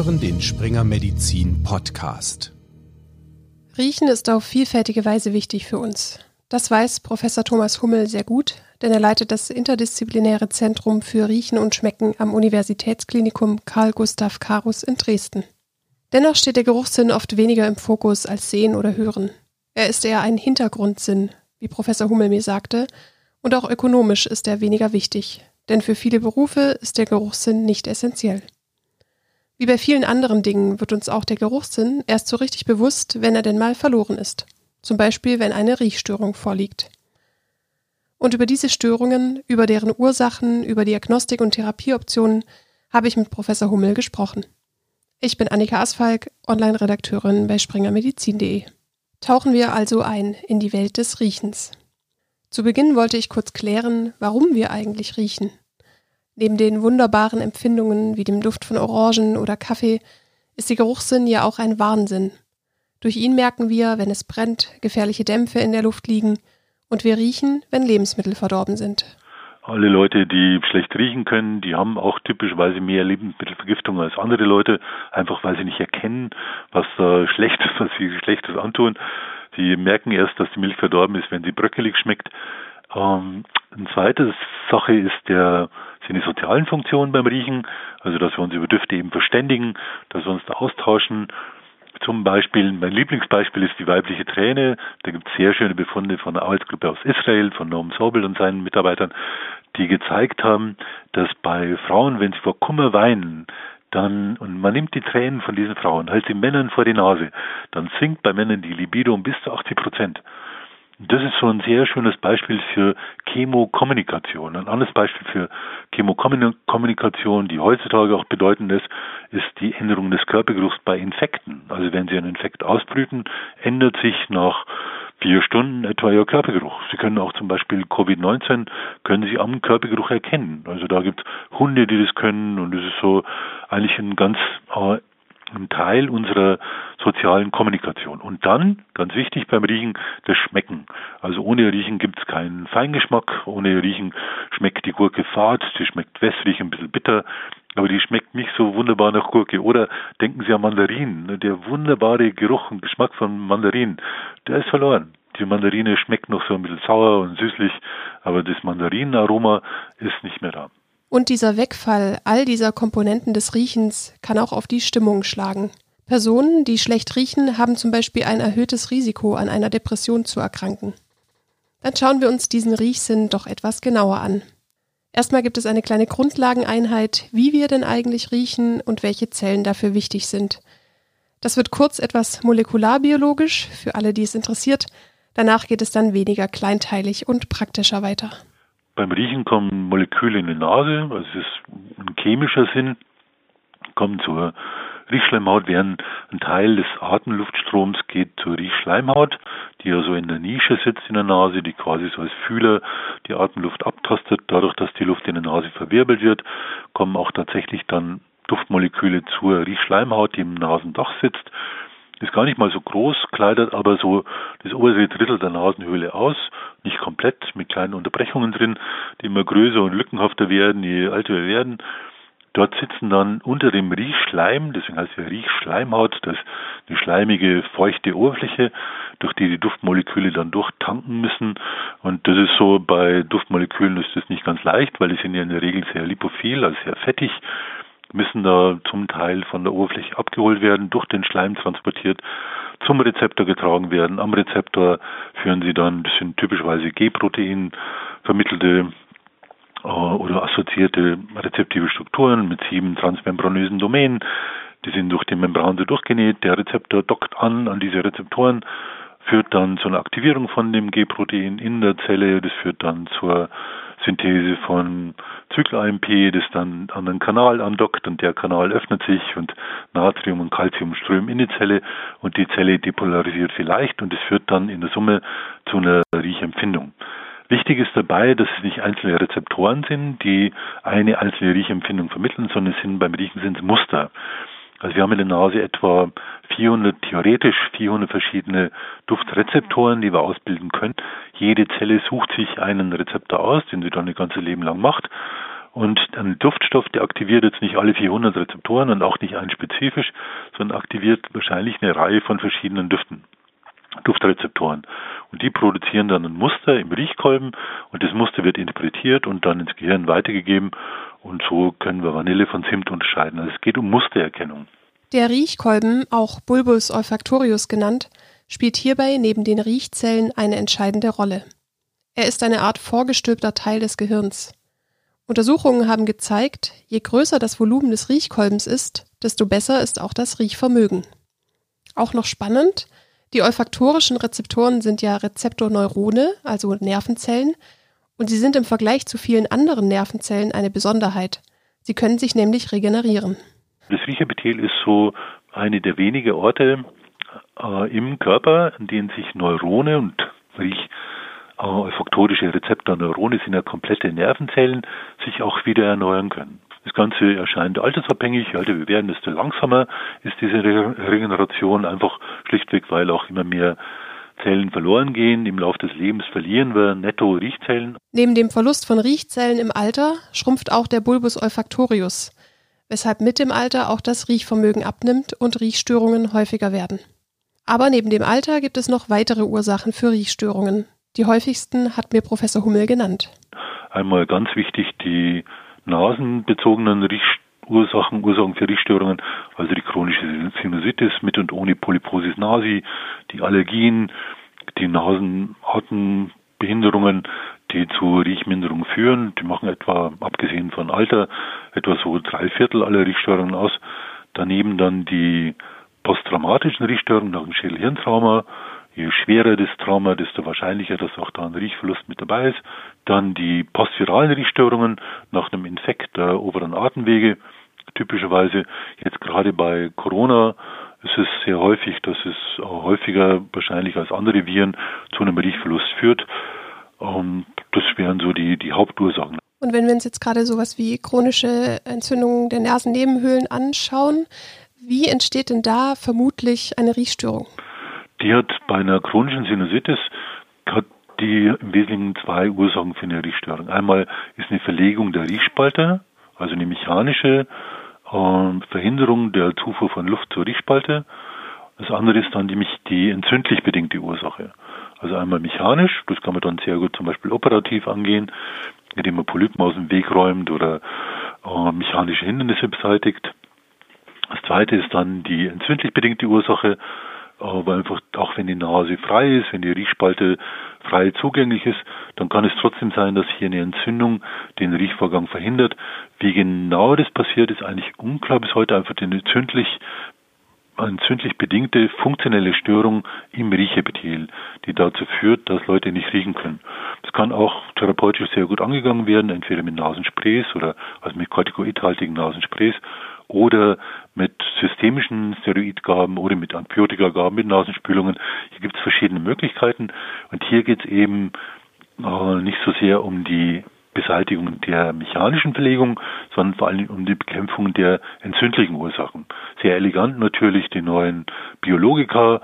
hören den Springer Medizin Podcast. Riechen ist auf vielfältige Weise wichtig für uns. Das weiß Professor Thomas Hummel sehr gut, denn er leitet das interdisziplinäre Zentrum für Riechen und Schmecken am Universitätsklinikum Karl Gustav Karus in Dresden. Dennoch steht der Geruchssinn oft weniger im Fokus als Sehen oder Hören. Er ist eher ein Hintergrundsinn, wie Professor Hummel mir sagte, und auch ökonomisch ist er weniger wichtig, denn für viele Berufe ist der Geruchssinn nicht essentiell. Wie bei vielen anderen Dingen wird uns auch der Geruchssinn erst so richtig bewusst, wenn er denn mal verloren ist. Zum Beispiel, wenn eine Riechstörung vorliegt. Und über diese Störungen, über deren Ursachen, über Diagnostik und Therapieoptionen habe ich mit Professor Hummel gesprochen. Ich bin Annika Asfalk, Online-Redakteurin bei springermedizin.de. Tauchen wir also ein in die Welt des Riechens. Zu Beginn wollte ich kurz klären, warum wir eigentlich riechen. Neben den wunderbaren Empfindungen wie dem Duft von Orangen oder Kaffee ist der Geruchssinn ja auch ein Wahnsinn. Durch ihn merken wir, wenn es brennt, gefährliche Dämpfe in der Luft liegen und wir riechen, wenn Lebensmittel verdorben sind. Alle Leute, die schlecht riechen können, die haben auch typischerweise mehr Lebensmittelvergiftung als andere Leute, einfach weil sie nicht erkennen, was da schlecht ist, was sie Schlechtes antun. Sie merken erst, dass die Milch verdorben ist, wenn sie bröckelig schmeckt. Ähm, eine zweite Sache ist der, sind die sozialen Funktionen beim Riechen, also dass wir uns über Düfte eben verständigen, dass wir uns da austauschen. Zum Beispiel, mein Lieblingsbeispiel ist die weibliche Träne. Da gibt es sehr schöne Befunde von der Arbeitsgruppe aus Israel, von Noam Sobel und seinen Mitarbeitern, die gezeigt haben, dass bei Frauen, wenn sie vor Kummer weinen, dann, und man nimmt die Tränen von diesen Frauen, hält sie Männern vor die Nase, dann sinkt bei Männern die Libido um bis zu 80 Prozent. Das ist so ein sehr schönes Beispiel für Chemokommunikation. Ein anderes Beispiel für Chemokommunikation, die heutzutage auch bedeutend ist, ist die Änderung des Körpergeruchs bei Infekten. Also wenn Sie einen Infekt ausbrüten, ändert sich nach vier Stunden etwa Ihr Körpergeruch. Sie können auch zum Beispiel Covid-19, können Sie am Körpergeruch erkennen. Also da gibt es Hunde, die das können und es ist so eigentlich ein ganz äh, ein Teil unserer sozialen Kommunikation. Und dann, ganz wichtig beim Riechen, das Schmecken. Also ohne Riechen gibt es keinen Feingeschmack, ohne Riechen schmeckt die Gurke fad, sie schmeckt wässrig, ein bisschen bitter, aber die schmeckt nicht so wunderbar nach Gurke. Oder denken Sie an Mandarinen, der wunderbare Geruch und Geschmack von Mandarinen, der ist verloren. Die Mandarine schmeckt noch so ein bisschen sauer und süßlich, aber das Mandarinenaroma ist nicht mehr da. Und dieser Wegfall all dieser Komponenten des Riechens kann auch auf die Stimmung schlagen. Personen, die schlecht riechen, haben zum Beispiel ein erhöhtes Risiko, an einer Depression zu erkranken. Dann schauen wir uns diesen Riechsinn doch etwas genauer an. Erstmal gibt es eine kleine Grundlageneinheit, wie wir denn eigentlich riechen und welche Zellen dafür wichtig sind. Das wird kurz etwas molekularbiologisch für alle, die es interessiert. Danach geht es dann weniger kleinteilig und praktischer weiter. Beim Riechen kommen Moleküle in die Nase, also es ist ein chemischer Sinn, kommen zur Riechschleimhaut, während ein Teil des Atemluftstroms geht zur Riechschleimhaut, die ja so in der Nische sitzt in der Nase, die quasi so als Fühler die Atemluft abtastet. Dadurch, dass die Luft in der Nase verwirbelt wird, kommen auch tatsächlich dann Duftmoleküle zur Riechschleimhaut, die im Nasendach sitzt ist gar nicht mal so groß, kleidet aber so das oberste Drittel der Nasenhöhle aus, nicht komplett, mit kleinen Unterbrechungen drin, die immer größer und lückenhafter werden, je älter wir werden. Dort sitzen dann unter dem Riechschleim, deswegen heißt es ja Riechschleimhaut, das ist eine schleimige, feuchte Oberfläche, durch die die Duftmoleküle dann durchtanken müssen. Und das ist so, bei Duftmolekülen ist das nicht ganz leicht, weil die sind ja in der Regel sehr lipophil, also sehr fettig müssen da zum Teil von der Oberfläche abgeholt werden, durch den Schleim transportiert, zum Rezeptor getragen werden. Am Rezeptor führen sie dann, das sind typischerweise G-Protein vermittelte äh, oder assoziierte rezeptive Strukturen mit sieben transmembranösen Domänen. Die sind durch die Membran so durchgenäht. Der Rezeptor dockt an an diese Rezeptoren, führt dann zu einer Aktivierung von dem G-Protein in der Zelle. Das führt dann zur Synthese von Zykel-AMP, das dann an den Kanal andockt und der Kanal öffnet sich und Natrium und Calcium strömen in die Zelle und die Zelle depolarisiert vielleicht und es führt dann in der Summe zu einer Riechempfindung. Wichtig ist dabei, dass es nicht einzelne Rezeptoren sind, die eine einzelne Riechempfindung vermitteln, sondern es sind beim Riechen sind es Muster. Also wir haben in der Nase etwa 400, theoretisch 400 verschiedene Duftrezeptoren, die wir ausbilden können. Jede Zelle sucht sich einen Rezeptor aus, den sie dann ihr ganzes Leben lang macht. Und ein Duftstoff, der aktiviert jetzt nicht alle 400 Rezeptoren und auch nicht einen spezifisch, sondern aktiviert wahrscheinlich eine Reihe von verschiedenen Düften. Duftrezeptoren. Und die produzieren dann ein Muster im Riechkolben und das Muster wird interpretiert und dann ins Gehirn weitergegeben und so können wir Vanille von Zimt unterscheiden. Also es geht um Mustererkennung. Der Riechkolben, auch Bulbus olfactorius genannt, spielt hierbei neben den Riechzellen eine entscheidende Rolle. Er ist eine Art vorgestülpter Teil des Gehirns. Untersuchungen haben gezeigt, je größer das Volumen des Riechkolbens ist, desto besser ist auch das Riechvermögen. Auch noch spannend, die olfaktorischen Rezeptoren sind ja Rezeptorneurone, also Nervenzellen, und sie sind im Vergleich zu vielen anderen Nervenzellen eine Besonderheit. Sie können sich nämlich regenerieren. Das Riechepithel ist so eine der wenigen Orte äh, im Körper, an denen sich Neurone und Riech äh, olfaktorische Rezeptorneurone sind ja komplette Nervenzellen, sich auch wieder erneuern können. Das Ganze erscheint altersabhängig. Je älter wir werden, desto langsamer ist diese Regeneration einfach schlichtweg, weil auch immer mehr Zellen verloren gehen. Im Laufe des Lebens verlieren wir netto Riechzellen. Neben dem Verlust von Riechzellen im Alter schrumpft auch der Bulbus olfactorius, weshalb mit dem Alter auch das Riechvermögen abnimmt und Riechstörungen häufiger werden. Aber neben dem Alter gibt es noch weitere Ursachen für Riechstörungen. Die häufigsten hat mir Professor Hummel genannt. Einmal ganz wichtig die nasenbezogenen Riechursachen, Ursachen für Riechstörungen, also die chronische Sinusitis mit und ohne Polyposis nasi, die Allergien, die Nasenartenbehinderungen, die zu Riechminderung führen. Die machen etwa, abgesehen von Alter, etwa so drei Viertel aller Riechstörungen aus. Daneben dann die posttraumatischen Riechstörungen nach dem Schädelhirntrauma, Je schwerer das Trauma, desto wahrscheinlicher, dass auch da ein Riechverlust mit dabei ist. Dann die postviralen Riechstörungen nach einem Infekt der oberen Atemwege. Typischerweise jetzt gerade bei Corona ist es sehr häufig, dass es häufiger wahrscheinlich als andere Viren zu einem Riechverlust führt. Und das wären so die, die Hauptursachen. Und wenn wir uns jetzt gerade sowas wie chronische Entzündungen der Nasennebenhöhlen anschauen, wie entsteht denn da vermutlich eine Riechstörung? Die hat bei einer chronischen Sinusitis hat die im Wesentlichen zwei Ursachen für eine Riechstörung. Einmal ist eine Verlegung der Riechspalte, also eine mechanische äh, Verhinderung der Zufuhr von Luft zur Riechspalte. Das andere ist dann nämlich die entzündlich bedingte Ursache. Also einmal mechanisch, das kann man dann sehr gut zum Beispiel operativ angehen, indem man Polypen aus dem Weg räumt oder äh, mechanische Hindernisse beseitigt. Das zweite ist dann die entzündlich bedingte Ursache, aber einfach, auch wenn die Nase frei ist, wenn die Riechspalte frei zugänglich ist, dann kann es trotzdem sein, dass hier eine Entzündung den Riechvorgang verhindert. Wie genau das passiert, ist eigentlich unklar bis heute einfach eine entzündlich entzündlich bedingte funktionelle Störung im Riechepithel, die dazu führt, dass Leute nicht riechen können. Das kann auch therapeutisch sehr gut angegangen werden, entweder mit Nasensprays oder also mit kortikoidhaltigen Nasensprays oder mit systemischen Steroidgaben oder mit Antibiotikagaben, mit Nasenspülungen. Hier gibt es verschiedene Möglichkeiten und hier geht es eben äh, nicht so sehr um die Beseitigung der mechanischen Verlegung, sondern vor allem um die Bekämpfung der entzündlichen Ursachen. Sehr elegant natürlich die neuen Biologika,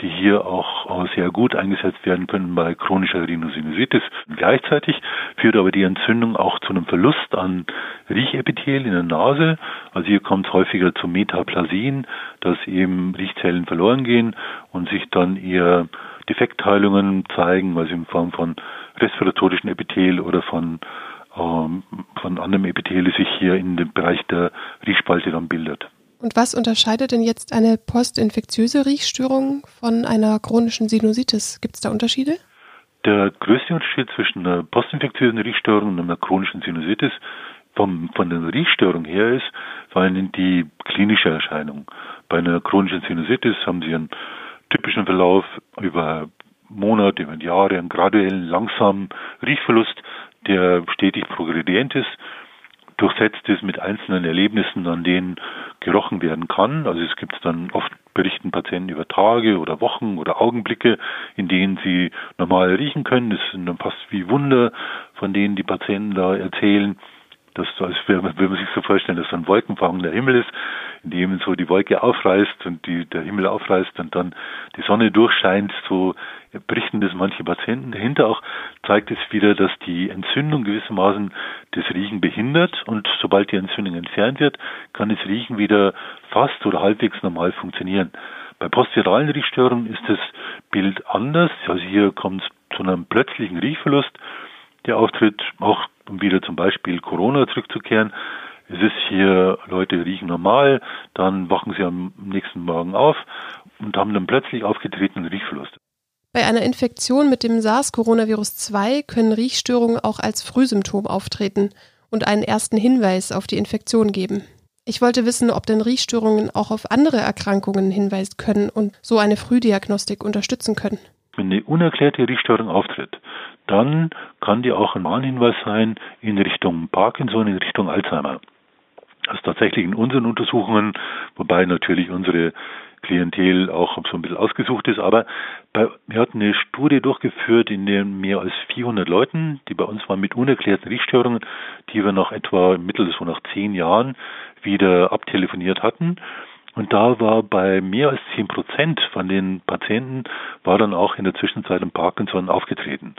die hier auch sehr gut eingesetzt werden können bei chronischer Rhinosinusitis. Gleichzeitig führt aber die Entzündung auch zu einem Verlust an Riechepithel in der Nase. Also hier kommt es häufiger zu Metaplasien, dass eben Riechzellen verloren gehen und sich dann eher Defektheilungen zeigen, also in Form von respiratorischen Epithel oder von ähm, von anderem Epithel, das sich hier in dem Bereich der Riechspalte dann bildet. Und was unterscheidet denn jetzt eine postinfektiöse Riechstörung von einer chronischen Sinusitis? Gibt es da Unterschiede? Der größte Unterschied zwischen einer postinfektiösen Riechstörung und einer chronischen Sinusitis vom, von der Riechstörung her ist vor allem die klinische Erscheinung. Bei einer chronischen Sinusitis haben Sie einen typischen Verlauf über Monate, über Jahre, einen graduellen, langsamen Riechverlust, der stetig progredient ist durchsetzt ist mit einzelnen Erlebnissen, an denen gerochen werden kann. Also es gibt dann oft berichten Patienten über Tage oder Wochen oder Augenblicke, in denen sie normal riechen können. Das sind dann fast wie Wunder, von denen die Patienten da erzählen. Das als wenn man, sich so vorstellen, dass so ein wolkenfangender Himmel ist, in dem so die Wolke aufreißt und die, der Himmel aufreißt und dann die Sonne durchscheint, so berichten das manche Patienten. Dahinter auch zeigt es wieder, dass die Entzündung gewissermaßen das Riechen behindert und sobald die Entzündung entfernt wird, kann das Riechen wieder fast oder halbwegs normal funktionieren. Bei postviralen Riechstörungen ist das Bild anders. Also hier kommt es zu einem plötzlichen Riechverlust, der auftritt, auch um wieder zum Beispiel Corona zurückzukehren. Es ist hier, Leute riechen normal, dann wachen sie am nächsten Morgen auf und haben dann plötzlich aufgetretenen Riechverlust. Bei einer Infektion mit dem SARS-Coronavirus 2 können Riechstörungen auch als Frühsymptom auftreten und einen ersten Hinweis auf die Infektion geben. Ich wollte wissen, ob denn Riechstörungen auch auf andere Erkrankungen hinweisen können und so eine Frühdiagnostik unterstützen können. Wenn eine unerklärte Riechstörung auftritt, dann kann die auch ein Warnhinweis sein in Richtung Parkinson, in Richtung Alzheimer. Also tatsächlich in unseren Untersuchungen, wobei natürlich unsere Klientel auch so ein bisschen ausgesucht ist, aber bei, wir hatten eine Studie durchgeführt, in der mehr als 400 Leuten, die bei uns waren mit unerklärten Riechstörungen, die wir nach etwa mittel so nach zehn Jahren wieder abtelefoniert hatten. Und da war bei mehr als 10 Prozent von den Patienten war dann auch in der Zwischenzeit ein Parkinson aufgetreten.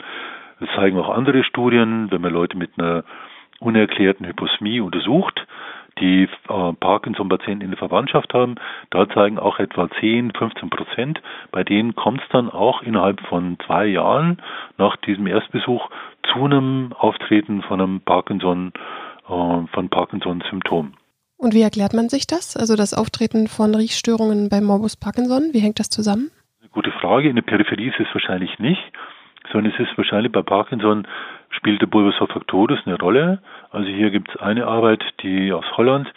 Das zeigen auch andere Studien, wenn man Leute mit einer unerklärten Hyposmie untersucht, die äh, Parkinson-Patienten in der Verwandtschaft haben, da zeigen auch etwa 10, 15 Prozent. Bei denen kommt es dann auch innerhalb von zwei Jahren nach diesem Erstbesuch zu einem Auftreten von einem Parkinson, äh, von Parkinson-Symptom. Und wie erklärt man sich das? Also das Auftreten von Riechstörungen beim Morbus Parkinson, wie hängt das zusammen? Eine gute Frage. In der Peripherie ist es wahrscheinlich nicht, sondern es ist wahrscheinlich bei Parkinson spielt der Bulbus olfactoris eine Rolle. Also hier gibt es eine Arbeit, die aus Holland,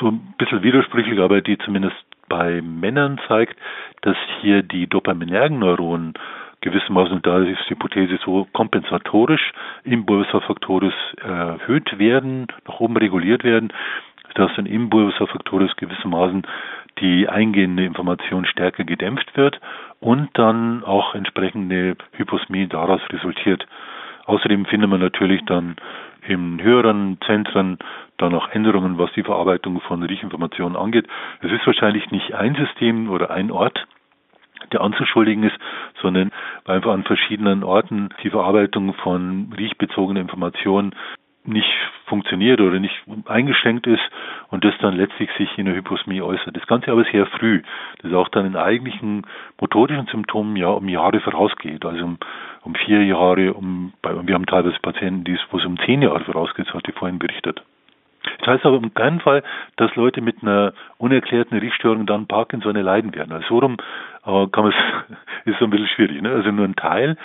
so ein bisschen widersprüchlich, aber die zumindest bei Männern zeigt, dass hier die dopaminergen Neuronen gewissermaßen, da ist die Hypothese so kompensatorisch im Bulbus olfactoris erhöht werden, nach oben reguliert werden, dass dann im Bulbus olfactoris gewissermaßen die eingehende Information stärker gedämpft wird und dann auch entsprechende Hyposmie daraus resultiert. Außerdem findet man natürlich dann in höheren Zentren dann auch Änderungen, was die Verarbeitung von Riechinformationen angeht. Es ist wahrscheinlich nicht ein System oder ein Ort, der anzuschuldigen ist, sondern einfach an verschiedenen Orten die Verarbeitung von riechbezogenen Informationen nicht funktioniert oder nicht eingeschränkt ist und das dann letztlich sich in der Hyposmie äußert. Das Ganze aber sehr früh, das auch dann in eigentlichen motorischen Symptomen ja um Jahre vorausgeht, also um, um vier Jahre, um, wir haben teilweise Patienten, die wo es um zehn Jahre vorausgeht, das hatte ich vorhin berichtet. Das heißt aber im keinen Fall, dass Leute mit einer unerklärten Riechstörung dann Parkinson leiden werden. Also so rum äh, kann man es, ist so ein bisschen schwierig. Ne? Also nur ein Teil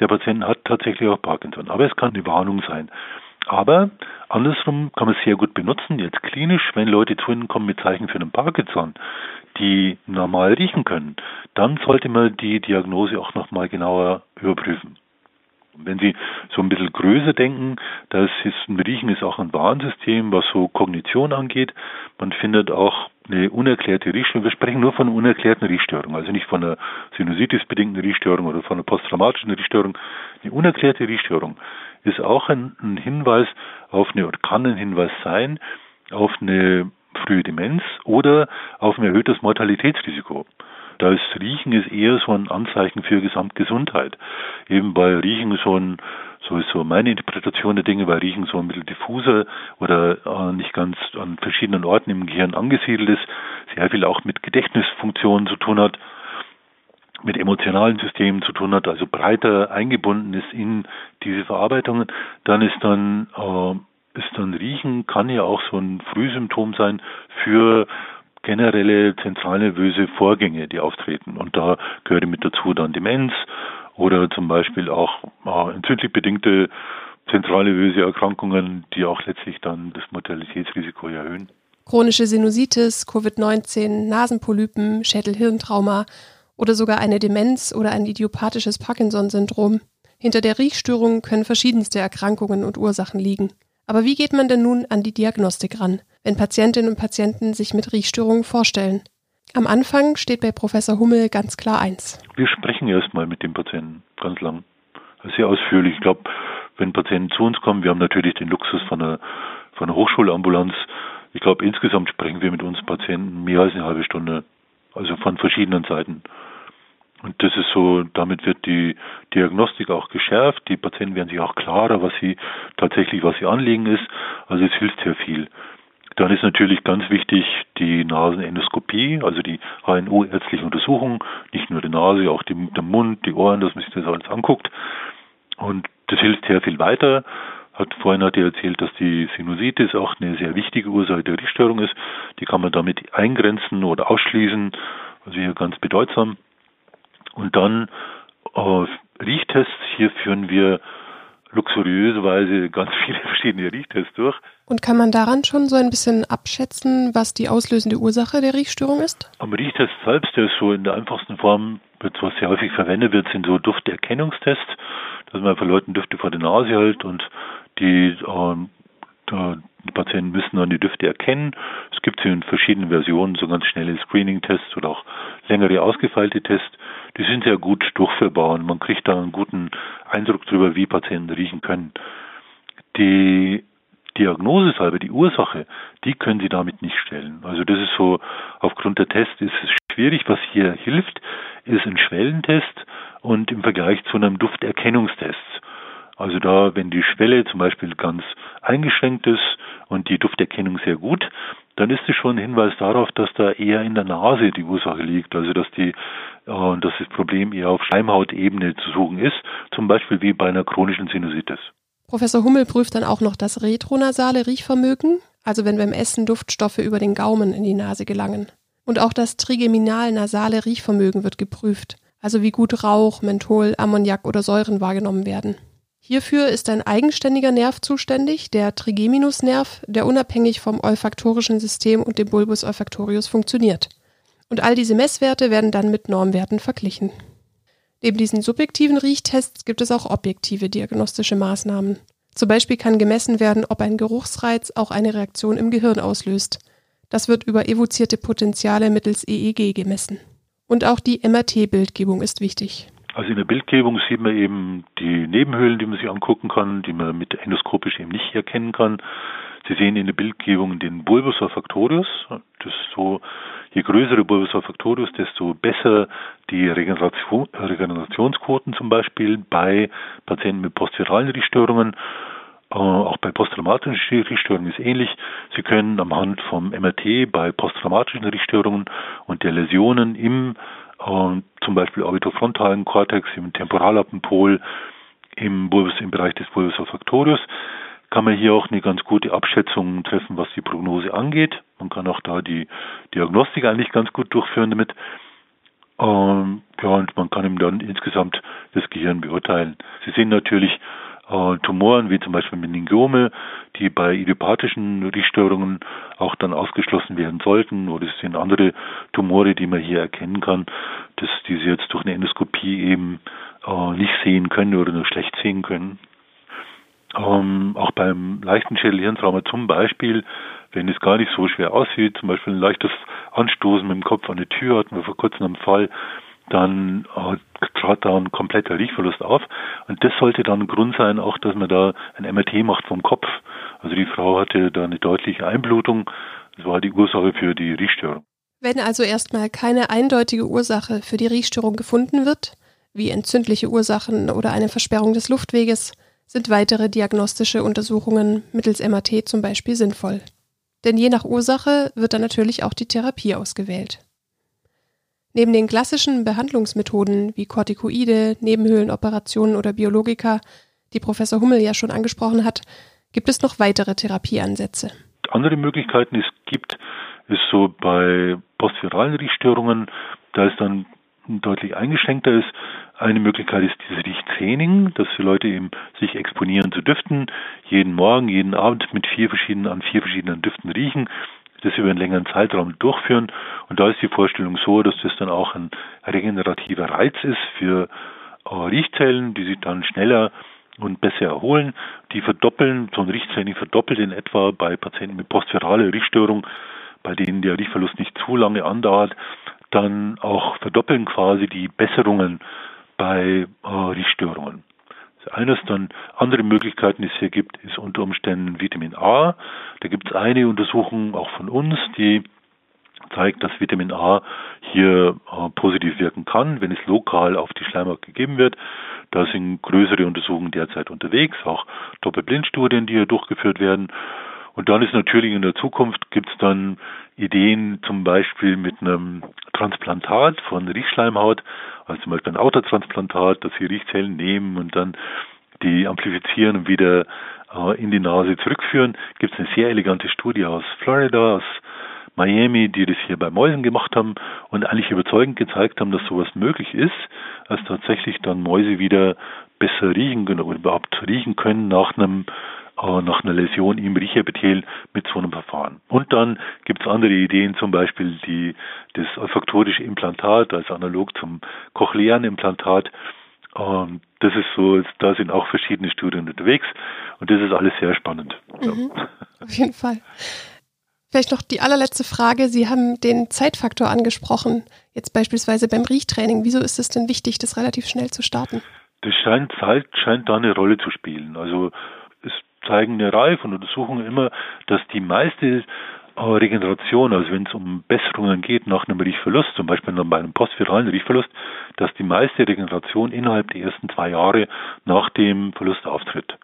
der Patienten hat tatsächlich auch Parkinson. Aber es kann eine Warnung sein. Aber andersrum kann man es sehr gut benutzen, jetzt klinisch, wenn Leute zu Ihnen kommen mit Zeichen für einen Parkinson, die normal riechen können, dann sollte man die Diagnose auch nochmal genauer überprüfen. Wenn Sie so ein bisschen größer denken, das ist Riechen ist auch ein Warnsystem, was so Kognition angeht. Man findet auch eine unerklärte Riechstörung. Wir sprechen nur von unerklärten Riechstörung, also nicht von einer Sinusitis-bedingten Riechstörung oder von einer posttraumatischen Riechstörung. Eine unerklärte Riechstörung ist auch ein, ein Hinweis auf eine, oder kann ein Hinweis sein, auf eine frühe Demenz oder auf ein erhöhtes Mortalitätsrisiko. Das Riechen ist eher so ein Anzeichen für Gesamtgesundheit. Eben weil Riechen so ein, so ist so meine Interpretation der Dinge, weil Riechen so ein bisschen diffuser oder äh, nicht ganz an verschiedenen Orten im Gehirn angesiedelt ist, sehr viel auch mit Gedächtnisfunktionen zu tun hat mit emotionalen Systemen zu tun hat, also breiter eingebunden ist in diese Verarbeitungen, dann ist dann äh, ist dann Riechen kann ja auch so ein Frühsymptom sein für generelle zentralnervöse Vorgänge, die auftreten. Und da gehört mit dazu dann Demenz oder zum Beispiel auch äh, entzündlich bedingte zentralnervöse Erkrankungen, die auch letztlich dann das Mortalitätsrisiko erhöhen. Chronische Sinusitis, Covid-19, Nasenpolypen, Schädelhirntrauma oder sogar eine Demenz oder ein idiopathisches Parkinson-Syndrom. Hinter der Riechstörung können verschiedenste Erkrankungen und Ursachen liegen. Aber wie geht man denn nun an die Diagnostik ran, wenn Patientinnen und Patienten sich mit Riechstörungen vorstellen? Am Anfang steht bei Professor Hummel ganz klar eins. Wir sprechen erstmal mit dem Patienten ganz lang. Sehr ausführlich. Ich glaube, wenn Patienten zu uns kommen, wir haben natürlich den Luxus von einer von der Hochschulambulanz. Ich glaube, insgesamt sprechen wir mit uns Patienten mehr als eine halbe Stunde, also von verschiedenen Seiten. Und das ist so, damit wird die Diagnostik auch geschärft. Die Patienten werden sich auch klarer, was sie tatsächlich, was ihr Anliegen ist. Also es hilft sehr viel. Dann ist natürlich ganz wichtig die Nasenendoskopie, also die HNO-ärztliche Untersuchung, nicht nur die Nase, auch die, der Mund, die Ohren, dass man sich das alles anguckt. Und das hilft sehr viel weiter. Hat, vorhin hat er erzählt, dass die Sinusitis auch eine sehr wichtige Ursache der Riechstörung ist. Die kann man damit eingrenzen oder ausschließen. Also hier ganz bedeutsam. Und dann äh, Riechtests. Hier führen wir luxuriöserweise ganz viele verschiedene Riechtests durch. Und kann man daran schon so ein bisschen abschätzen, was die auslösende Ursache der Riechstörung ist? Am Riechtest selbst, der ist so in der einfachsten Form, was sehr häufig verwendet wird, sind so Dufterkennungstests, dass man von Leuten Düfte vor der Nase hält und die, äh, die Patienten müssen dann die Düfte erkennen. Es gibt sie in verschiedenen Versionen, so ganz schnelle Screening-Tests oder auch längere ausgefeilte Tests. Die sind sehr gut durchführbar und man kriegt da einen guten Eindruck darüber, wie Patienten riechen können. Die Diagnose selber, die Ursache, die können Sie damit nicht stellen. Also das ist so, aufgrund der Tests ist es schwierig. Was hier hilft, ist ein Schwellentest und im Vergleich zu einem Dufterkennungstest. Also da, wenn die Schwelle zum Beispiel ganz eingeschränkt ist und die Dufterkennung sehr gut, dann ist es schon ein Hinweis darauf, dass da eher in der Nase die Ursache liegt, also dass die äh, dass das Problem eher auf Schleimhautebene zu suchen ist, zum Beispiel wie bei einer chronischen Sinusitis. Professor Hummel prüft dann auch noch das retronasale Riechvermögen, also wenn beim Essen Duftstoffe über den Gaumen in die Nase gelangen. Und auch das trigeminal-nasale Riechvermögen wird geprüft, also wie gut Rauch, Menthol, Ammoniak oder Säuren wahrgenommen werden. Hierfür ist ein eigenständiger Nerv zuständig, der Trigeminusnerv, der unabhängig vom olfaktorischen System und dem Bulbus olfactorius funktioniert. Und all diese Messwerte werden dann mit Normwerten verglichen. Neben diesen subjektiven Riechtests gibt es auch objektive diagnostische Maßnahmen. Zum Beispiel kann gemessen werden, ob ein Geruchsreiz auch eine Reaktion im Gehirn auslöst. Das wird über evozierte Potenziale mittels EEG gemessen. Und auch die MRT-Bildgebung ist wichtig. Also in der Bildgebung sieht man eben die Nebenhöhlen, die man sich angucken kann, die man mit endoskopisch eben nicht erkennen kann. Sie sehen in der Bildgebung den Bulbus olfactorius. Das ist so, je größer der Bulbus olfactorius, desto besser die Regeneration, Regenerationsquoten zum Beispiel bei Patienten mit postviralen Riechstörungen. Äh, auch bei posttraumatischen Riechstörungen ist ähnlich. Sie können am Hand vom MRT bei posttraumatischen Riechstörungen und der Läsionen im äh, zum Beispiel orbitofrontalen Kortex, im Temporalappenpol, im, Bulbus, im Bereich des Bulbus olfactorius, kann man hier auch eine ganz gute Abschätzung treffen, was die Prognose angeht. Man kann auch da die Diagnostik eigentlich ganz gut durchführen damit. Ähm, ja, und man kann ihm dann insgesamt das Gehirn beurteilen. Sie sehen natürlich äh, Tumoren wie zum Beispiel Meningiome, die bei idiopathischen Riechstörungen auch dann ausgeschlossen werden sollten. Oder es sind andere Tumore, die man hier erkennen kann, dass diese jetzt durch eine Endoskopie eben äh, nicht sehen können oder nur schlecht sehen können. Ähm, auch beim leichten Schädelhirntrauma zum Beispiel, wenn es gar nicht so schwer aussieht, zum Beispiel ein leichtes Anstoßen mit dem Kopf an die Tür hatten wir vor kurzem einen Fall, dann trat da ein kompletter Riechverlust auf. Und das sollte dann Grund sein, auch dass man da ein MRT macht vom Kopf. Also die Frau hatte da eine deutliche Einblutung. Das war die Ursache für die Riechstörung. Wenn also erstmal keine eindeutige Ursache für die Riechstörung gefunden wird, wie entzündliche Ursachen oder eine Versperrung des Luftweges, sind weitere diagnostische Untersuchungen mittels MRT zum Beispiel sinnvoll. Denn je nach Ursache wird dann natürlich auch die Therapie ausgewählt. Neben den klassischen Behandlungsmethoden wie Corticoide, Nebenhöhlenoperationen oder Biologika, die Professor Hummel ja schon angesprochen hat, gibt es noch weitere Therapieansätze. Andere Möglichkeiten es gibt, ist so bei postviralen Riechstörungen, da es dann deutlich eingeschränkter ist. Eine Möglichkeit ist dieses Riechtraining, dass die Leute eben sich exponieren zu Düften, jeden Morgen, jeden Abend mit vier verschiedenen, an vier verschiedenen Düften riechen das über einen längeren Zeitraum durchführen. Und da ist die Vorstellung so, dass das dann auch ein regenerativer Reiz ist für äh, Riechzellen, die sich dann schneller und besser erholen. Die verdoppeln, so ein Riechtraining verdoppelt in etwa bei Patienten mit postviraler Riechstörung, bei denen der Riechverlust nicht zu lange andauert, dann auch verdoppeln quasi die Besserungen bei äh, Riechstörungen. Eines dann andere Möglichkeiten, die es hier gibt, ist unter Umständen Vitamin A. Da gibt es eine Untersuchung auch von uns, die zeigt, dass Vitamin A hier äh, positiv wirken kann, wenn es lokal auf die Schleimhaut gegeben wird. Da sind größere Untersuchungen derzeit unterwegs, auch Doppelblindstudien, die hier durchgeführt werden. Und dann ist natürlich in der Zukunft gibt es dann Ideen, zum Beispiel mit einem Transplantat von Riechschleimhaut, also zum Beispiel ein Autotransplantat, dass sie Riechzellen nehmen und dann die amplifizieren und wieder äh, in die Nase zurückführen. Gibt es eine sehr elegante Studie aus Florida, aus Miami, die das hier bei Mäusen gemacht haben und eigentlich überzeugend gezeigt haben, dass sowas möglich ist, als tatsächlich dann Mäuse wieder besser riechen können oder überhaupt riechen können nach einem nach einer Läsion im Riechepithel mit so einem Verfahren. Und dann gibt es andere Ideen, zum Beispiel die, das olfaktorische Implantat, also analog zum cochlearen Implantat. Ähm, das ist so, da sind auch verschiedene Studien unterwegs und das ist alles sehr spannend. Mhm, auf jeden Fall. Vielleicht noch die allerletzte Frage. Sie haben den Zeitfaktor angesprochen, jetzt beispielsweise beim Riechtraining. Wieso ist es denn wichtig, das relativ schnell zu starten? Das scheint, Zeit scheint da eine Rolle zu spielen. Also zeigen eine Reihe von Untersuchungen immer, dass die meiste äh, Regeneration, also wenn es um Besserungen geht nach einem Riechverlust, zum Beispiel bei einem postviralen Riechverlust, dass die meiste Regeneration innerhalb der ersten zwei Jahre nach dem Verlust auftritt.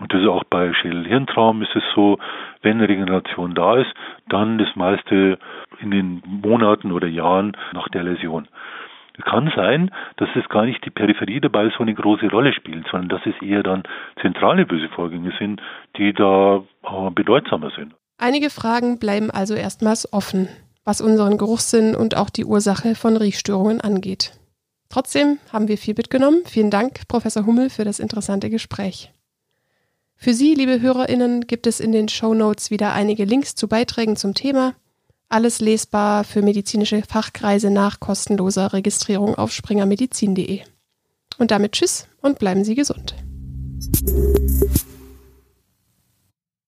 Und das ist auch bei Schädel-Hirntraum ist es so, wenn Regeneration da ist, dann das meiste in den Monaten oder Jahren nach der Läsion. Kann sein, dass es gar nicht die Peripherie dabei so eine große Rolle spielt, sondern dass es eher dann zentrale böse Vorgänge sind, die da äh, bedeutsamer sind. Einige Fragen bleiben also erstmals offen, was unseren Geruchssinn und auch die Ursache von Riechstörungen angeht. Trotzdem haben wir viel mitgenommen. Vielen Dank, Professor Hummel, für das interessante Gespräch. Für Sie, liebe HörerInnen, gibt es in den Show Notes wieder einige Links zu Beiträgen zum Thema. Alles lesbar für medizinische Fachkreise nach kostenloser Registrierung auf springermedizin.de. Und damit Tschüss und bleiben Sie gesund.